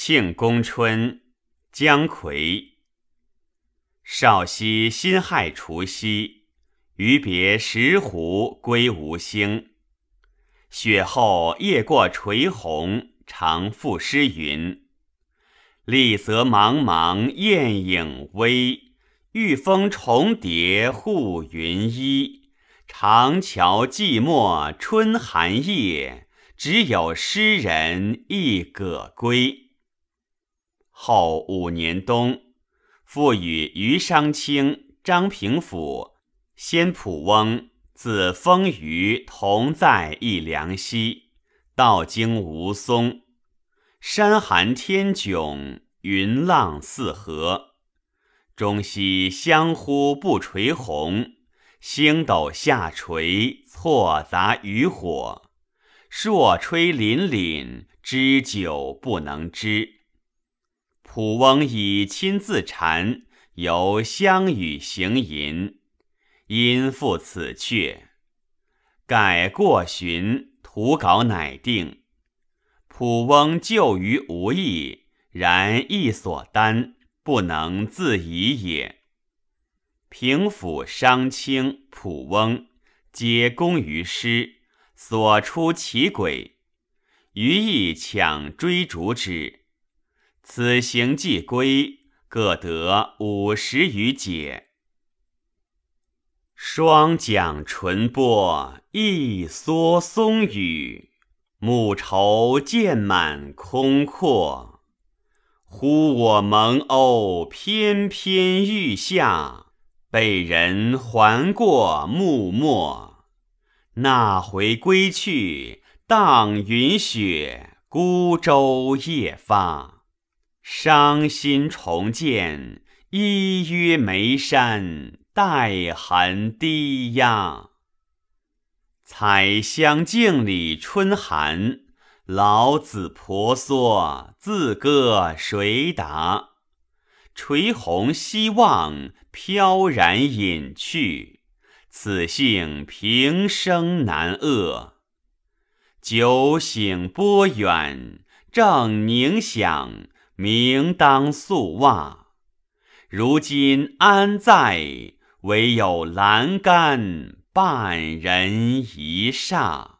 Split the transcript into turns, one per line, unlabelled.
庆功春，姜夔。少夕辛亥除夕，余别石湖归吴兴。雪后夜过垂虹，常赋诗云：“丽泽茫茫雁影微，玉峰重叠护云衣。长桥寂寞春寒夜，只有诗人一葛归。”后五年冬，复与余商卿、张平甫、先仆翁自丰余同在一梁溪，道经吴淞。山寒天迥，云浪四合，中西相呼不垂虹。星斗下垂，错杂渔火。朔吹凛凛，知久不能知。普翁以亲自禅，由相与行吟，因复此阙。改过寻，图稿乃定。普翁就于无益，然意所担，不能自已也。平府商卿、普翁皆功于诗，所出其轨，余亦抢追逐之。此行既归，各得五十余解。双桨唇波，一蓑松雨，暮愁渐满空阔。忽我蒙鸥翩翩欲下，被人还过幕末。那回归去，荡云雪，孤舟夜发。伤心重见，依约眉山带痕低压。采香镜里春寒，老子婆娑，自歌谁答？垂虹西望，飘然隐去。此性平生难遏。酒醒波远，正凝想。明当素袜，如今安在？唯有栏杆半人一霎。